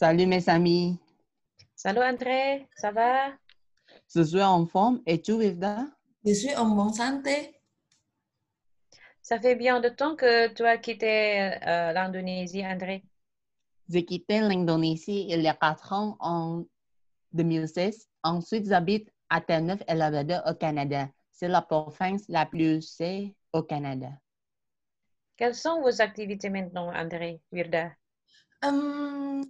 Salut mes amis. Salut André, ça va? Je suis en forme. Et tu, Wilda? Je suis en bonne santé. Ça fait bien de temps que tu as quitté euh, l'Indonésie, André. J'ai quitté l'Indonésie il y a quatre ans en 2016. Ensuite, j'habite à Terre-Neuve et Labrador au Canada. C'est la province la plus saine au Canada. Quelles sont vos activités maintenant, André, Wirda? Hum,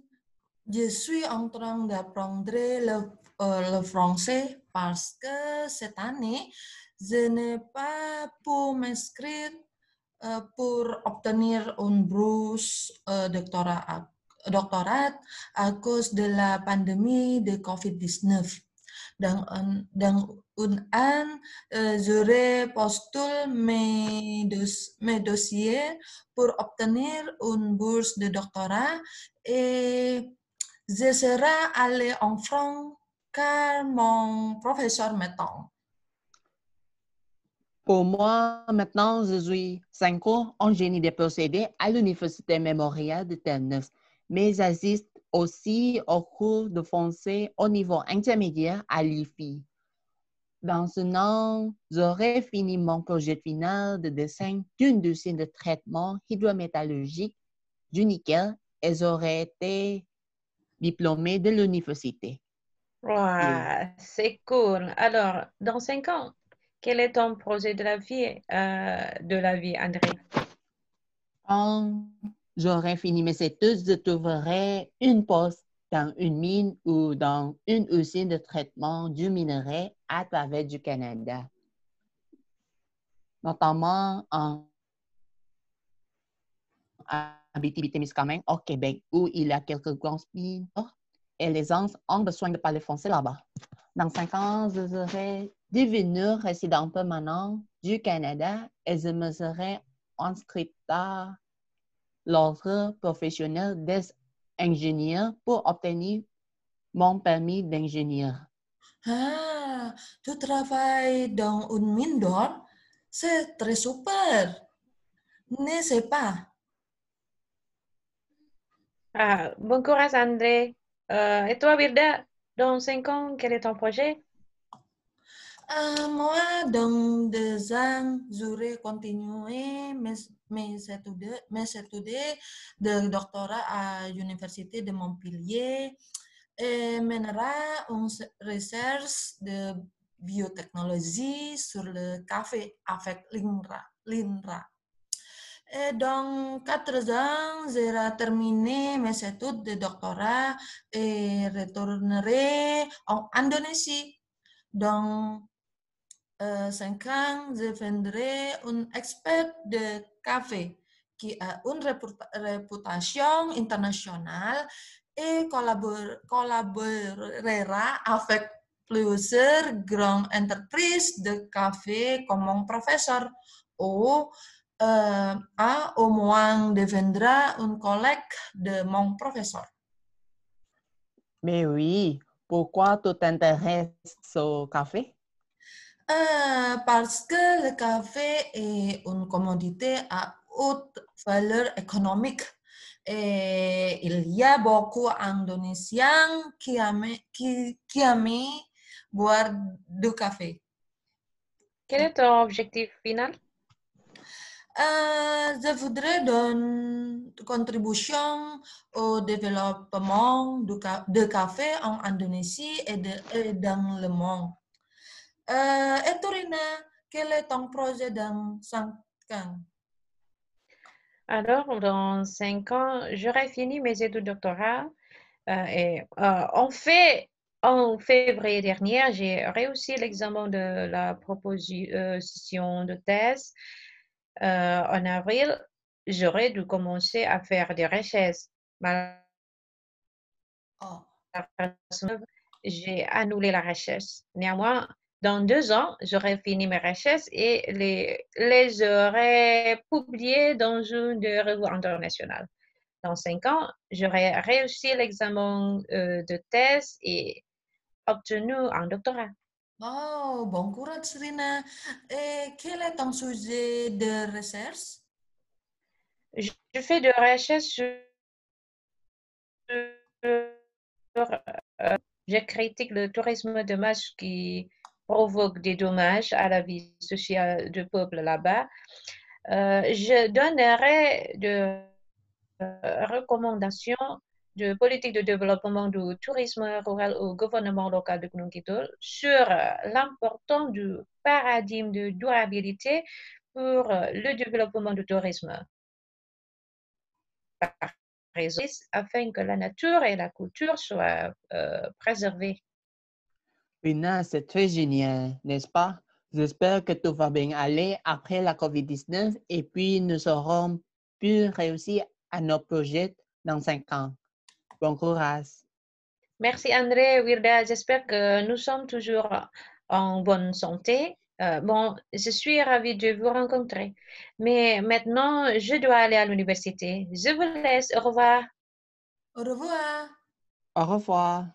je suis en train d'apprendre le, euh, le français parce que cette année, je n'ai pas pu m'inscrire euh, pour obtenir une bourse euh, doctorat, doctorat à cause de la pandémie de COVID-19. Dans un, dans un an, euh, postulé mes, mes dossiers pour obtenir une bourse de doctorat et je serai allé en France car mon professeur m'attend. Pour moi, maintenant, je suis cinq ans en génie des procédés à l'Université mémoriale de Terre-Neuve, mais j'assiste aussi au cours de français au niveau intermédiaire à l'IFI. Dans un an, j'aurai fini mon projet final de dessin d'une usine de traitement hydrométallurgique du nickel et j'aurai été diplômé de l'université. Ouah, c'est cool. Alors, dans cinq ans, quel est ton projet de la vie, euh, de la vie, André? Quand j'aurai fini mes études, je trouverai une poste dans une mine ou dans une usine de traitement du minerai à travers du Canada, notamment en Abitibi-Témiscamingue au Québec, où il y a quelques grandes mines Oh, et les gens ont besoin de parler français là-bas. Dans cinq ans, je serai devenu résident permanent du Canada et je me serai inscrite à l'ordre professionnel des ingénieurs pour obtenir mon permis d'ingénieur. Ah, tu travailles dans une mine d'or? C'est très super. N'est-ce pas? Ah, bon courage, André. Euh, et toi, Wirda, dans cinq ans, quel est ton projet? Ah, moi, dans deux ans, j'aurai continué mes, mes, études, mes études de doctorat à l'Université de Montpellier et mènera une recherche de biotechnologie sur le café avec l'INRA. Et dans quatre ans, j'aurai terminé mes études de doctorat et retournerai en Indonésie. Dans euh, cinq ans, je deviendrai un expert de café qui a une réputa- réputation internationale et collabor- collaborera avec plusieurs grandes entreprises de café comme mon professeur ou euh, à au moins deviendra un collègue de mon professeur. Mais oui, pourquoi tu t'intéresses au café? Euh, parce que le café est une commodité à haute valeur économique. Et il y a beaucoup d'Indonésiens qui aiment, qui, qui aiment boire du café. Quel est ton objectif final? Euh, je voudrais donner une contribution au développement de café en Indonésie et, de- et dans le monde. Euh, et Torina, quel est ton projet dans 5 ans? Alors, dans cinq ans, j'aurai fini mes études doctorat. euh, et euh, en fait, en février dernier, j'ai réussi l'examen de la proposition de thèse. Euh, en avril, j'aurais dû commencer à faire des recherches. Oh. J'ai annulé la recherche. Néanmoins, dans deux ans, j'aurai fini mes recherches et les, les aurai publiées dans une des revues internationales. Dans cinq ans, j'aurai réussi l'examen euh, de thèse et obtenu un doctorat. Oh, bon courage, Rina. Et quel est ton sujet de recherche? Je fais de recherche sur euh, je critique le tourisme de masse qui provoque des dommages à la vie sociale du peuple là-bas. Euh, je donnerai de euh, recommandations de politique de développement du tourisme rural au gouvernement local de Gunung sur l'importance du paradigme de durabilité pour le développement du tourisme afin que la nature et la culture soient euh, préservées. Rina, c'est très génial, n'est-ce pas? J'espère que tout va bien aller après la COVID-19 et puis nous aurons pu réussir à nos projets dans cinq ans. Bon courage. Merci André, Wirda. J'espère que nous sommes toujours en bonne santé. Euh, bon, je suis ravie de vous rencontrer. Mais maintenant, je dois aller à l'université. Je vous laisse. Au revoir. Au revoir. Au revoir.